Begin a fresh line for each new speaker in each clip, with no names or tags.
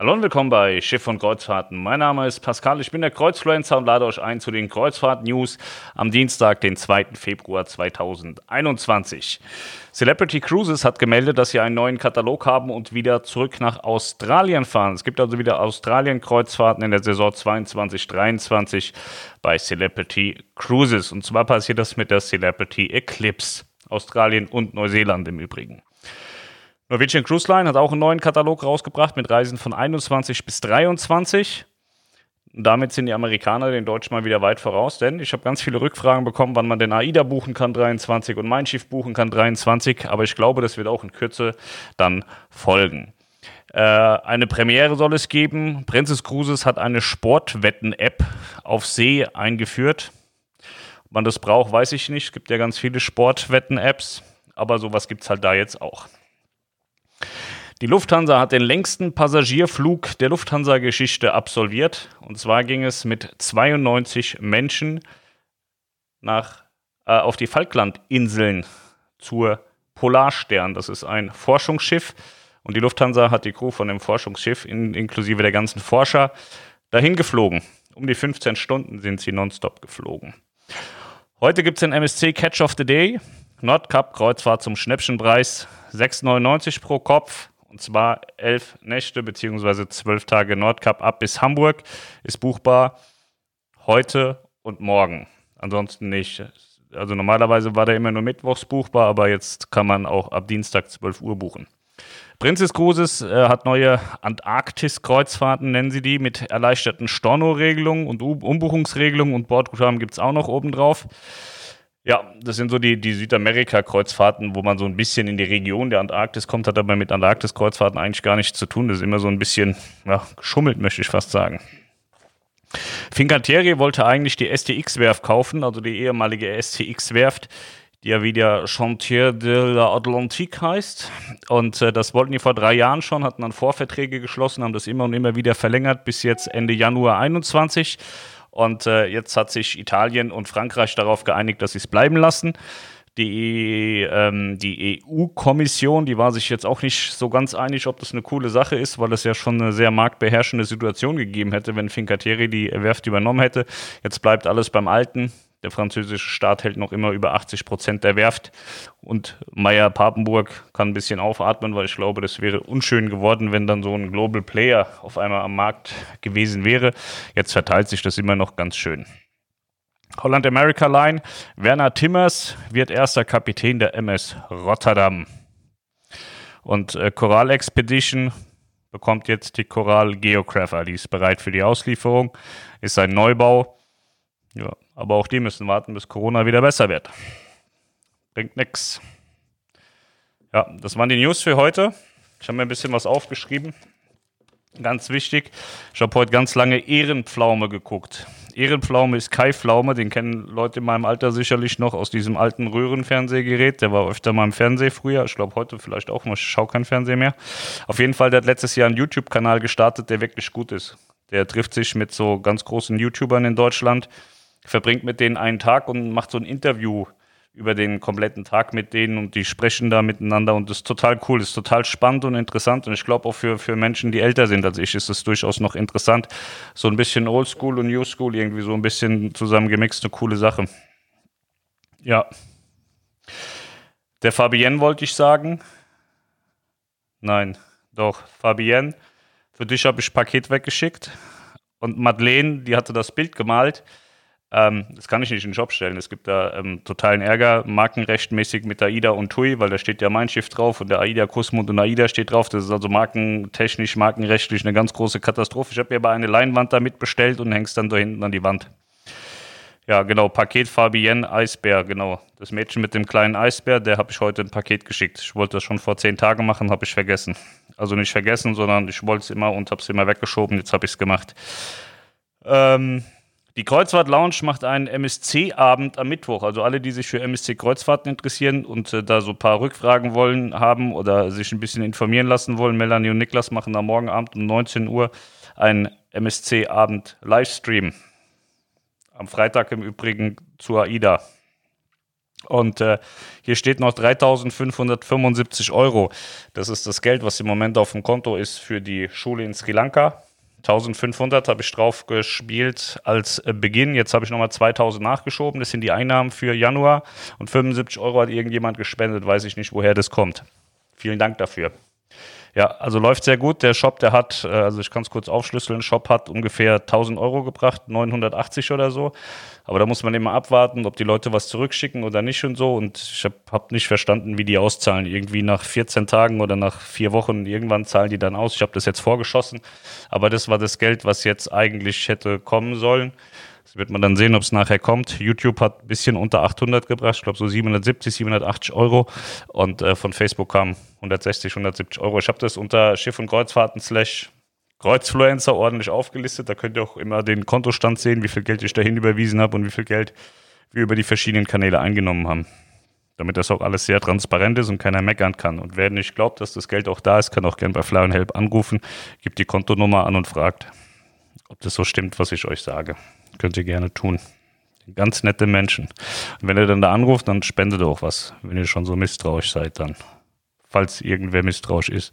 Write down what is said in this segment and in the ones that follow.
Hallo und willkommen bei Schiff und Kreuzfahrten. Mein Name ist Pascal, ich bin der Kreuzfluencer und lade euch ein zu den Kreuzfahrt-News am Dienstag, den 2. Februar 2021. Celebrity Cruises hat gemeldet, dass sie einen neuen Katalog haben und wieder zurück nach Australien fahren. Es gibt also wieder Australien-Kreuzfahrten in der Saison 22-23 bei Celebrity Cruises. Und zwar passiert das mit der Celebrity Eclipse. Australien und Neuseeland im Übrigen. Norwegian Cruise Line hat auch einen neuen Katalog rausgebracht mit Reisen von 21 bis 23. Und damit sind die Amerikaner den Deutschen mal wieder weit voraus, denn ich habe ganz viele Rückfragen bekommen, wann man den AIDA buchen kann 23 und Mein Schiff buchen kann 23. Aber ich glaube, das wird auch in Kürze dann folgen. Äh, eine Premiere soll es geben. Princess Cruises hat eine Sportwetten-App auf See eingeführt. Ob man das braucht, weiß ich nicht. Es gibt ja ganz viele Sportwetten-Apps, aber sowas gibt es halt da jetzt auch. Die Lufthansa hat den längsten Passagierflug der Lufthansa-Geschichte absolviert. Und zwar ging es mit 92 Menschen nach, äh, auf die Falklandinseln zur Polarstern. Das ist ein Forschungsschiff. Und die Lufthansa hat die Crew von dem Forschungsschiff in, inklusive der ganzen Forscher dahin geflogen. Um die 15 Stunden sind sie nonstop geflogen. Heute gibt es den MSC Catch of the Day. Nordkap Kreuzfahrt zum Schnäppchenpreis 6,99 pro Kopf. Und zwar elf Nächte bzw. zwölf Tage Nordkap ab bis Hamburg ist buchbar heute und morgen. Ansonsten nicht. Also normalerweise war der immer nur mittwochs buchbar, aber jetzt kann man auch ab Dienstag 12 Uhr buchen. Princess Cruises äh, hat neue Antarktis-Kreuzfahrten, nennen sie die, mit erleichterten Storno-Regelungen und Umbuchungsregelungen und Bordguthaben gibt es auch noch obendrauf. Ja, das sind so die, die Südamerika-Kreuzfahrten, wo man so ein bisschen in die Region der Antarktis kommt, hat aber mit Antarktis-Kreuzfahrten eigentlich gar nichts zu tun. Das ist immer so ein bisschen ja, geschummelt, möchte ich fast sagen. Fincantieri wollte eigentlich die STX-Werft kaufen, also die ehemalige STX-Werft, die ja wieder Chantier de l'Atlantique heißt. Und äh, das wollten die vor drei Jahren schon, hatten dann Vorverträge geschlossen, haben das immer und immer wieder verlängert bis jetzt Ende Januar 21. Und äh, jetzt hat sich Italien und Frankreich darauf geeinigt, dass sie es bleiben lassen. Die, ähm, die EU-Kommission, die war sich jetzt auch nicht so ganz einig, ob das eine coole Sache ist, weil es ja schon eine sehr marktbeherrschende Situation gegeben hätte, wenn Fincantieri die Werft übernommen hätte. Jetzt bleibt alles beim Alten. Der französische Staat hält noch immer über 80 Prozent der Werft. Und Meyer Papenburg kann ein bisschen aufatmen, weil ich glaube, das wäre unschön geworden, wenn dann so ein Global Player auf einmal am Markt gewesen wäre. Jetzt verteilt sich das immer noch ganz schön. Holland America Line. Werner Timmers wird erster Kapitän der MS Rotterdam. Und äh, Coral Expedition bekommt jetzt die Coral Geographer. Die ist bereit für die Auslieferung. Ist ein Neubau. Ja, aber auch die müssen warten, bis Corona wieder besser wird. Bringt nix. Ja, das waren die News für heute. Ich habe mir ein bisschen was aufgeschrieben. Ganz wichtig. Ich habe heute ganz lange Ehrenpflaume geguckt. Ehrenpflaume ist Kai Pflaume, den kennen Leute in meinem Alter sicherlich noch aus diesem alten Röhrenfernsehgerät. Der war öfter mal im Fernsehen früher. Ich glaube heute vielleicht auch mal. Ich schaue kein Fernsehen mehr. Auf jeden Fall, der hat letztes Jahr einen YouTube-Kanal gestartet, der wirklich gut ist. Der trifft sich mit so ganz großen YouTubern in Deutschland verbringt mit denen einen Tag und macht so ein Interview über den kompletten Tag mit denen und die sprechen da miteinander und das ist total cool, das ist total spannend und interessant und ich glaube auch für, für Menschen, die älter sind als ich, ist es durchaus noch interessant. So ein bisschen Oldschool und New School irgendwie so ein bisschen zusammengemixt, eine coole Sache. Ja. Der Fabienne wollte ich sagen. Nein, doch, Fabienne. Für dich habe ich Paket weggeschickt. Und Madeleine, die hatte das Bild gemalt. Ähm, das kann ich nicht in den Shop stellen. Es gibt da ähm, totalen Ärger, markenrechtmäßig mit AIDA und TUI, weil da steht ja mein Schiff drauf und der AIDA Kusmund und AIDA steht drauf. Das ist also markentechnisch, markenrechtlich eine ganz große Katastrophe. Ich habe mir aber eine Leinwand damit bestellt und hängst dann da hinten an die Wand. Ja, genau, Paket Fabienne Eisbär, genau. Das Mädchen mit dem kleinen Eisbär, der habe ich heute ein Paket geschickt. Ich wollte das schon vor zehn Tagen machen, habe ich vergessen. Also nicht vergessen, sondern ich wollte es immer und habe es immer weggeschoben. Jetzt habe ich es gemacht. Ähm, die Kreuzfahrt Lounge macht einen MSC-Abend am Mittwoch. Also alle, die sich für MSC-Kreuzfahrten interessieren und äh, da so ein paar Rückfragen wollen haben oder sich ein bisschen informieren lassen wollen, Melanie und Niklas machen am morgen Abend um 19 Uhr einen MSC-Abend Livestream. Am Freitag im Übrigen zur AIDA. Und äh, hier steht noch 3.575 Euro. Das ist das Geld, was im Moment auf dem Konto ist für die Schule in Sri Lanka. 1500 habe ich drauf gespielt als äh, Beginn. Jetzt habe ich nochmal 2000 nachgeschoben. Das sind die Einnahmen für Januar. Und 75 Euro hat irgendjemand gespendet. Weiß ich nicht, woher das kommt. Vielen Dank dafür. Ja, also läuft sehr gut. Der Shop, der hat, äh, also ich kann es kurz aufschlüsseln, Shop hat ungefähr 1000 Euro gebracht, 980 oder so. Aber da muss man immer abwarten, ob die Leute was zurückschicken oder nicht und so. Und ich habe hab nicht verstanden, wie die auszahlen. Irgendwie nach 14 Tagen oder nach vier Wochen, irgendwann zahlen die dann aus. Ich habe das jetzt vorgeschossen. Aber das war das Geld, was jetzt eigentlich hätte kommen sollen. Das wird man dann sehen, ob es nachher kommt. YouTube hat ein bisschen unter 800 gebracht, ich glaube so 770, 780 Euro. Und äh, von Facebook kam 160, 170 Euro. Ich habe das unter Schiff- und Kreuzfahrten slash Kreuzfluencer ordentlich aufgelistet. Da könnt ihr auch immer den Kontostand sehen, wie viel Geld ich dahin überwiesen habe und wie viel Geld wir über die verschiedenen Kanäle eingenommen haben. Damit das auch alles sehr transparent ist und keiner meckern kann. Und wer nicht glaubt, dass das Geld auch da ist, kann auch gerne bei Fly and Help anrufen, gibt die Kontonummer an und fragt, ob das so stimmt, was ich euch sage. Könnt ihr gerne tun. Ganz nette Menschen. Und wenn ihr dann da anruft, dann spendet auch was, wenn ihr schon so misstrauisch seid dann. Falls irgendwer misstrauisch ist.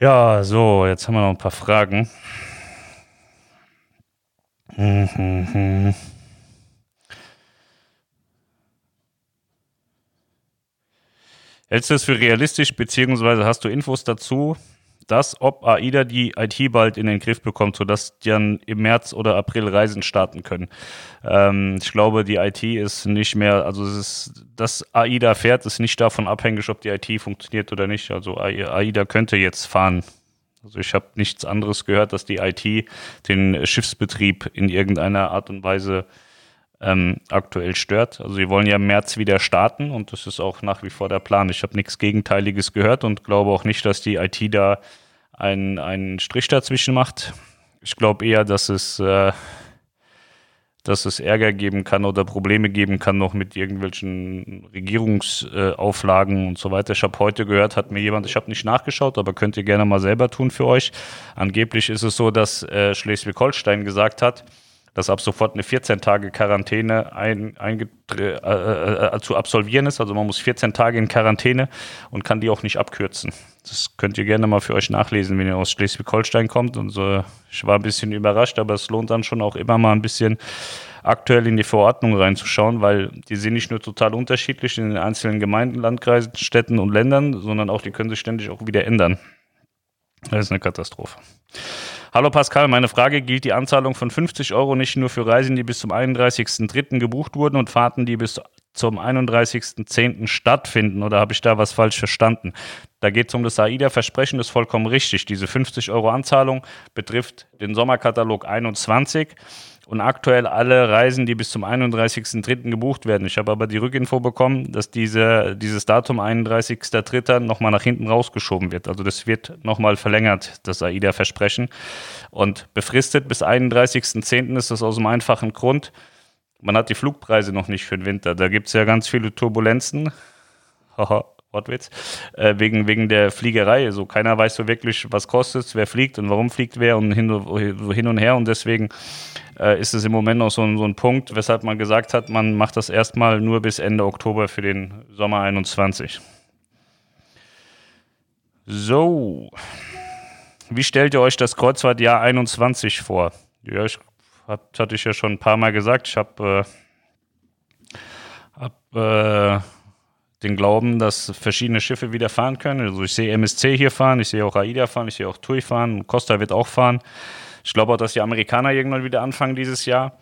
Ja, so, jetzt haben wir noch ein paar Fragen. Mhm. Hältst du es für realistisch, beziehungsweise hast du Infos dazu, dass, ob AIDA die IT bald in den Griff bekommt, sodass die dann im März oder April Reisen starten können. Ähm, ich glaube, die IT ist nicht mehr, also es ist, dass AIDA fährt, ist nicht davon abhängig, ob die IT funktioniert oder nicht. Also AIDA könnte jetzt fahren. Also ich habe nichts anderes gehört, dass die IT den Schiffsbetrieb in irgendeiner Art und Weise ähm, aktuell stört. Also sie wollen ja im März wieder starten und das ist auch nach wie vor der Plan. Ich habe nichts Gegenteiliges gehört und glaube auch nicht, dass die IT da einen, einen Strich dazwischen macht. Ich glaube eher, dass es, äh, dass es Ärger geben kann oder Probleme geben kann noch mit irgendwelchen Regierungsauflagen äh, und so weiter. Ich habe heute gehört, hat mir jemand, ich habe nicht nachgeschaut, aber könnt ihr gerne mal selber tun für euch. Angeblich ist es so, dass äh, Schleswig-Holstein gesagt hat, dass ab sofort eine 14 Tage Quarantäne ein, ein, äh, äh, zu absolvieren ist. Also man muss 14 Tage in Quarantäne und kann die auch nicht abkürzen. Das könnt ihr gerne mal für euch nachlesen, wenn ihr aus Schleswig-Holstein kommt. Und so, ich war ein bisschen überrascht, aber es lohnt dann schon auch immer mal ein bisschen aktuell in die Verordnung reinzuschauen, weil die sind nicht nur total unterschiedlich in den einzelnen Gemeinden, Landkreisen, Städten und Ländern, sondern auch die können sich ständig auch wieder ändern. Das ist eine Katastrophe. Hallo Pascal, meine Frage gilt die Anzahlung von 50 Euro nicht nur für Reisen, die bis zum 31.03. gebucht wurden und Fahrten, die bis zum 31.10. stattfinden oder habe ich da was falsch verstanden? Da geht es um das AIDA-Versprechen, das ist vollkommen richtig. Diese 50 Euro Anzahlung betrifft den Sommerkatalog 21 und aktuell alle Reisen, die bis zum 31.03. gebucht werden. Ich habe aber die Rückinfo bekommen, dass diese, dieses Datum 31.03. nochmal nach hinten rausgeschoben wird. Also das wird nochmal verlängert, das AIDA-Versprechen. Und befristet bis 31.10. ist das aus einem einfachen Grund. Man hat die Flugpreise noch nicht für den Winter. Da gibt es ja ganz viele Turbulenzen. Haha. Wortwitz, äh, wegen, wegen der Fliegerei. So keiner weiß so wirklich, was kostet wer fliegt und warum fliegt wer und hin, hin und her. Und deswegen äh, ist es im Moment noch so ein, so ein Punkt, weshalb man gesagt hat, man macht das erstmal nur bis Ende Oktober für den Sommer 21. So. Wie stellt ihr euch das Kreuzfahrtjahr 21 vor? Ja, ich hat, hatte ich ja schon ein paar Mal gesagt. Ich habe äh, hab, äh, den Glauben, dass verschiedene Schiffe wieder fahren können. Also ich sehe MSC hier fahren, ich sehe auch AIDA fahren, ich sehe auch TUI fahren, Costa wird auch fahren. Ich glaube auch, dass die Amerikaner irgendwann wieder anfangen dieses Jahr.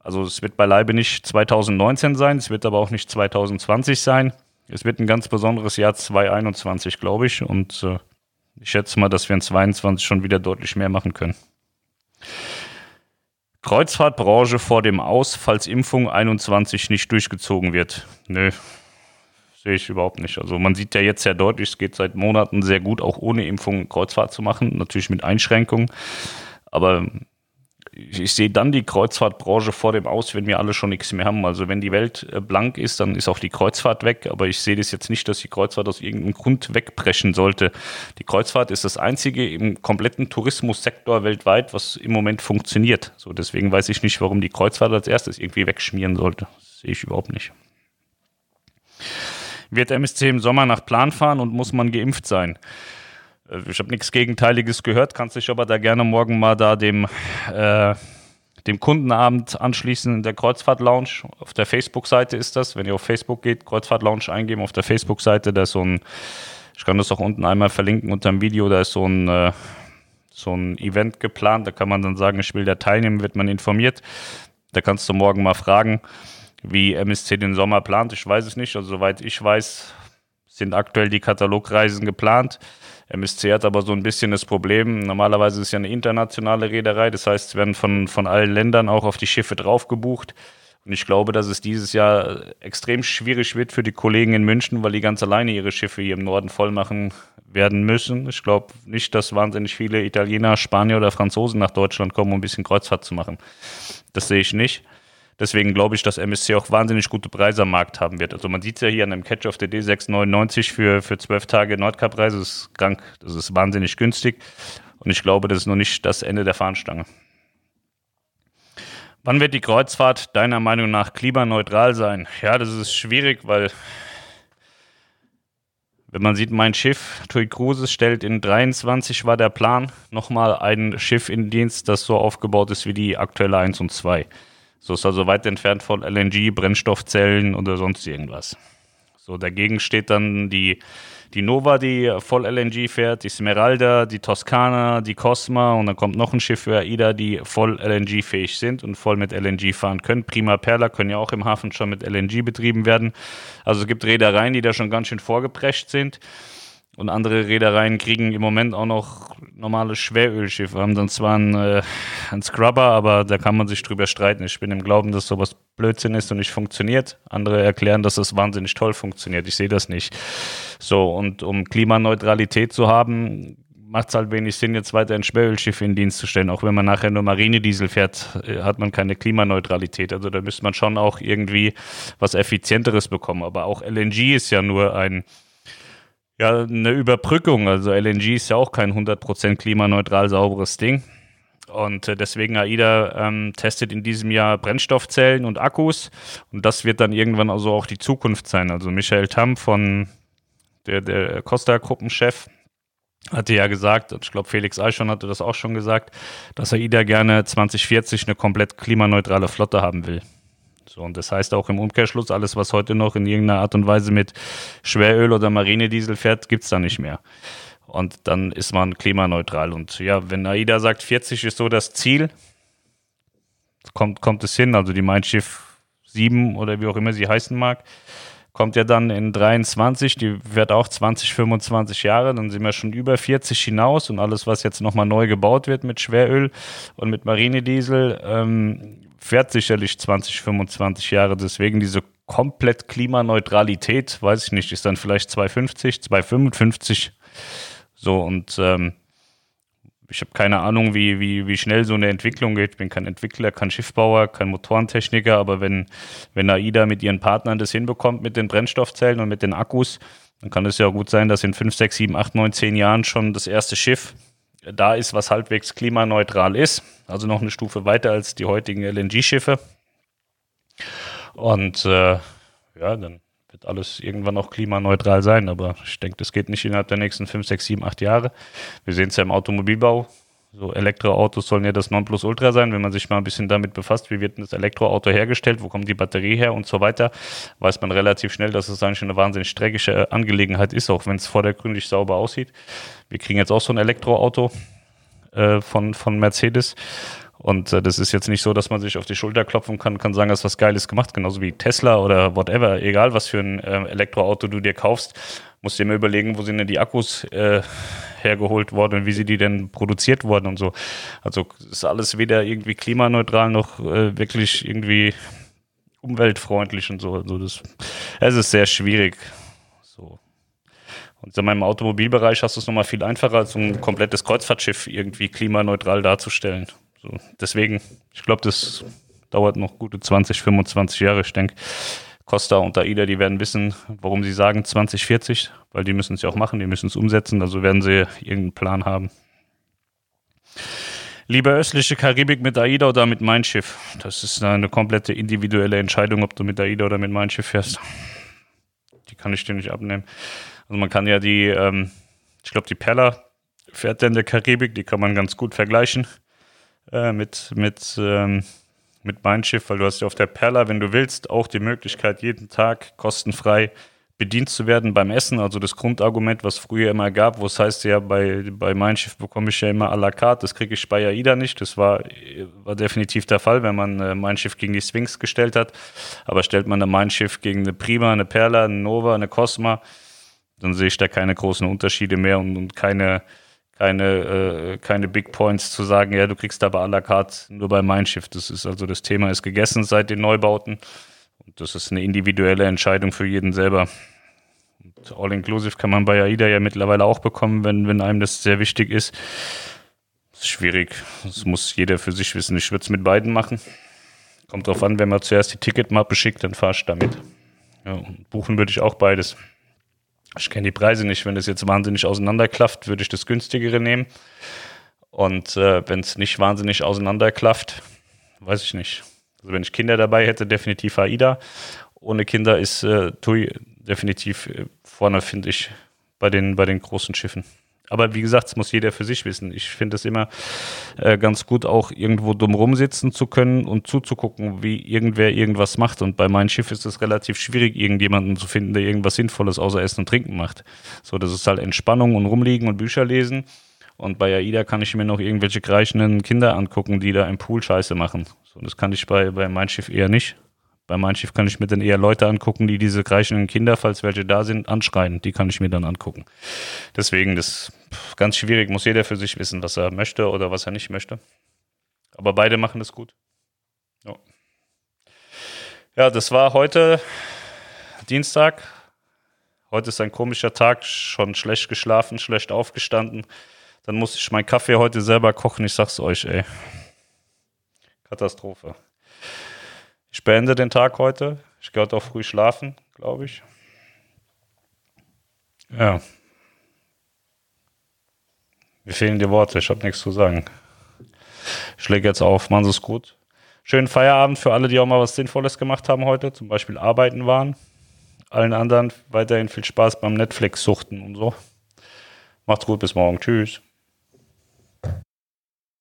Also es wird beileibe nicht 2019 sein, es wird aber auch nicht 2020 sein. Es wird ein ganz besonderes Jahr 2021, glaube ich. Und äh, ich schätze mal, dass wir in 2022 schon wieder deutlich mehr machen können. Kreuzfahrtbranche vor dem Aus, falls Impfung 21 nicht durchgezogen wird. Nö, sehe ich überhaupt nicht. Also man sieht ja jetzt sehr deutlich, es geht seit Monaten sehr gut, auch ohne Impfung Kreuzfahrt zu machen, natürlich mit Einschränkungen. Aber ich, sehe dann die Kreuzfahrtbranche vor dem Aus, wenn wir alle schon nichts mehr haben. Also wenn die Welt äh, blank ist, dann ist auch die Kreuzfahrt weg. Aber ich sehe das jetzt nicht, dass die Kreuzfahrt aus irgendeinem Grund wegbrechen sollte. Die Kreuzfahrt ist das einzige im kompletten Tourismussektor weltweit, was im Moment funktioniert. So deswegen weiß ich nicht, warum die Kreuzfahrt als erstes irgendwie wegschmieren sollte. Das sehe ich überhaupt nicht. Wird MSC im Sommer nach Plan fahren und muss man geimpft sein? Äh, ich habe nichts Gegenteiliges gehört, kannst dich aber da gerne morgen mal da dem, äh, dem Kundenabend anschließen in der Kreuzfahrt Lounge. Auf der Facebook-Seite ist das. Wenn ihr auf Facebook geht, Kreuzfahrt Lounge eingeben, auf der Facebook-Seite, da ist so ein, ich kann das auch unten einmal verlinken unter dem Video, da ist so ein, äh, so ein Event geplant. Da kann man dann sagen, ich will da teilnehmen, wird man informiert. Da kannst du morgen mal fragen, wie MSC den Sommer plant. Ich weiß es nicht. Also soweit ich weiß, sind aktuell die Katalogreisen geplant. MSC hat aber so ein bisschen das Problem, normalerweise ist es ja eine internationale Reederei, das heißt, es werden von, von allen Ländern auch auf die Schiffe drauf gebucht. Und ich glaube, dass es dieses Jahr extrem schwierig wird für die Kollegen in München, weil die ganz alleine ihre Schiffe hier im Norden voll machen werden müssen. Ich glaube nicht, dass wahnsinnig viele Italiener, Spanier oder Franzosen nach Deutschland kommen, um ein bisschen Kreuzfahrt zu machen. Das sehe ich nicht. Deswegen glaube ich, dass MSC auch wahnsinnig gute Preise am Markt haben wird. Also man sieht es ja hier an dem Catch of the Day 6,99 für, für 12 Tage Nordkap-Reise. Das ist krank, das ist wahnsinnig günstig. Und ich glaube, das ist noch nicht das Ende der Fahnenstange. Wann wird die Kreuzfahrt deiner Meinung nach klimaneutral sein? Ja, das ist schwierig, weil wenn man sieht, mein Schiff, TUI Cruises, stellt in 23 war der Plan nochmal ein Schiff in Dienst, das so aufgebaut ist wie die aktuelle 1 und 2. So ist also weit entfernt von LNG, Brennstoffzellen oder sonst irgendwas. So, dagegen steht dann die, die Nova, die voll LNG fährt, die Smeralda, die Toskana, die Cosma und dann kommt noch ein Schiff für AIDA, die voll LNG-fähig sind und voll mit LNG fahren können. Prima Perla können ja auch im Hafen schon mit LNG betrieben werden. Also es gibt Reedereien, die da schon ganz schön vorgeprescht sind. Und andere Reedereien kriegen im Moment auch noch normale Schwerölschiffe, haben dann zwar einen, äh, einen Scrubber, aber da kann man sich drüber streiten. Ich bin im Glauben, dass sowas Blödsinn ist und nicht funktioniert. Andere erklären, dass es wahnsinnig toll funktioniert. Ich sehe das nicht. So, und um Klimaneutralität zu haben, macht es halt wenig Sinn, jetzt weiter ein Schwerölschiff in Dienst zu stellen. Auch wenn man nachher nur Marinediesel fährt, äh, hat man keine Klimaneutralität. Also da müsste man schon auch irgendwie was Effizienteres bekommen. Aber auch LNG ist ja nur ein ja, eine Überbrückung. Also LNG ist ja auch kein 100% klimaneutral sauberes Ding. Und äh, deswegen AIDA ähm, testet in diesem Jahr Brennstoffzellen und Akkus. Und das wird dann irgendwann also auch die Zukunft sein. Also Michael Tamm von der, der Costa-Gruppenchef hatte ja gesagt, und ich glaube Felix Eichhorn hatte das auch schon gesagt, dass AIDA gerne 2040 eine komplett klimaneutrale Flotte haben will. So, und das heißt auch im Umkehrschluss, alles, was heute noch in irgendeiner Art und Weise mit Schweröl oder Marinediesel fährt, gibt es da nicht mehr. Und dann ist man klimaneutral. Und ja, wenn AIDA sagt, 40 ist so das Ziel, kommt, kommt es hin. Also die Mein Schiff 7 oder wie auch immer sie heißen mag, kommt ja dann in 23, die wird auch 20, 25 Jahre, dann sind wir schon über 40 hinaus und alles, was jetzt nochmal neu gebaut wird mit Schweröl und mit Marinediesel, ähm, fährt sicherlich 20, 25 Jahre. Deswegen diese komplett Klimaneutralität, weiß ich nicht, ist dann vielleicht 250, 255. So und ähm, ich habe keine Ahnung, wie, wie, wie schnell so eine Entwicklung geht. Ich bin kein Entwickler, kein Schiffbauer, kein Motorentechniker, aber wenn, wenn AIDA mit ihren Partnern das hinbekommt mit den Brennstoffzellen und mit den Akkus, dann kann es ja gut sein, dass in 5, 6, 7, 8, 9, 10 Jahren schon das erste Schiff da ist, was halbwegs klimaneutral ist. Also noch eine Stufe weiter als die heutigen LNG-Schiffe. Und äh, ja, dann wird alles irgendwann auch klimaneutral sein. Aber ich denke, das geht nicht innerhalb der nächsten 5, 6, 7, 8 Jahre. Wir sehen es ja im Automobilbau. So Elektroautos sollen ja das Nonplusultra sein, wenn man sich mal ein bisschen damit befasst, wie wird das Elektroauto hergestellt, wo kommt die Batterie her und so weiter, weiß man relativ schnell, dass es eigentlich eine wahnsinnig dreckige Angelegenheit ist, auch wenn es vordergründig sauber aussieht. Wir kriegen jetzt auch so ein Elektroauto äh, von, von Mercedes. Und äh, das ist jetzt nicht so, dass man sich auf die Schulter klopfen kann, kann sagen, hast was Geiles gemacht, genauso wie Tesla oder whatever, egal was für ein äh, Elektroauto du dir kaufst, musst dir immer überlegen, wo sind denn die Akkus äh, hergeholt worden und wie sie die denn produziert wurden und so. Also ist alles weder irgendwie klimaneutral noch äh, wirklich irgendwie umweltfreundlich und so. Also das, es ist sehr schwierig. So. Und in meinem Automobilbereich hast du es nochmal viel einfacher, als ein komplettes Kreuzfahrtschiff irgendwie klimaneutral darzustellen. So, deswegen, ich glaube, das dauert noch gute 20, 25 Jahre. Ich denke, Costa und AIDA, die werden wissen, warum sie sagen 2040, weil die müssen es ja auch machen, die müssen es umsetzen, also werden sie irgendeinen Plan haben. Lieber östliche Karibik mit AIDA oder mit Mein Schiff? Das ist eine komplette individuelle Entscheidung, ob du mit AIDA oder mit Mein Schiff fährst. die kann ich dir nicht abnehmen. Also man kann ja die, ähm, ich glaube, die Perla fährt in der Karibik, die kann man ganz gut vergleichen äh, mit, mit, ähm, mit Mein Schiff, weil du hast ja auf der Perla, wenn du willst, auch die Möglichkeit, jeden Tag kostenfrei bedient zu werden beim Essen. Also das Grundargument, was früher immer gab, wo es heißt ja, bei, bei Mein Schiff bekomme ich ja immer à la carte, das kriege ich bei AIDA nicht. Das war, war definitiv der Fall, wenn man äh, Mein Schiff gegen die Sphinx gestellt hat. Aber stellt man ein Mein Schiff gegen eine Prima, eine Perla, eine Nova, eine Cosma, dann sehe ich da keine großen Unterschiede mehr und, und keine, keine, äh, keine Big Points zu sagen, ja, du kriegst aber à la carte nur bei Mein Schiff. Das ist also das Thema ist gegessen seit den Neubauten. Und das ist eine individuelle Entscheidung für jeden selber. All-Inclusive kann man bei AIDA ja mittlerweile auch bekommen, wenn, wenn einem das sehr wichtig ist. Das ist schwierig. Das muss jeder für sich wissen. Ich würde es mit beiden machen. Kommt drauf an, wenn man zuerst die Ticketmappe schickt, dann fahrst du damit. Ja, buchen würde ich auch beides. Ich kenne die Preise nicht. Wenn das jetzt wahnsinnig auseinanderklafft, würde ich das günstigere nehmen. Und äh, wenn es nicht wahnsinnig auseinanderklafft, weiß ich nicht. Also wenn ich Kinder dabei hätte, definitiv AIDA. Ohne Kinder ist äh, TUI definitiv äh, vorne, finde ich, bei den, bei den großen Schiffen. Aber wie gesagt, es muss jeder für sich wissen. Ich finde es immer äh, ganz gut, auch irgendwo dumm rumsitzen zu können und zuzugucken, wie irgendwer irgendwas macht. Und bei meinem Schiff ist es relativ schwierig, irgendjemanden zu finden, der irgendwas Sinnvolles außer Essen und Trinken macht. So, das ist halt Entspannung und rumliegen und Bücher lesen. Und bei AIDA kann ich mir noch irgendwelche kreischenden Kinder angucken, die da im Pool Scheiße machen. So, das kann ich bei, bei mein Schiff eher nicht. Bei meinem Schiff kann ich mir dann eher Leute angucken, die diese kreischenden Kinder, falls welche da sind, anschreien. Die kann ich mir dann angucken. Deswegen, das ganz schwierig. Muss jeder für sich wissen, was er möchte oder was er nicht möchte. Aber beide machen das gut. Ja, ja das war heute Dienstag. Heute ist ein komischer Tag. Schon schlecht geschlafen, schlecht aufgestanden. Dann muss ich meinen Kaffee heute selber kochen. Ich sag's euch, ey. Katastrophe. Ich beende den Tag heute. Ich gehe heute auch früh schlafen, glaube ich. Ja. Mir fehlen die Worte, ich habe nichts zu sagen. Ich lege jetzt auf, machen Sie es gut. Schönen Feierabend für alle, die auch mal was Sinnvolles gemacht haben heute, zum Beispiel arbeiten waren. Allen anderen weiterhin viel Spaß beim Netflix-Suchten und so. Macht's gut, bis morgen. Tschüss.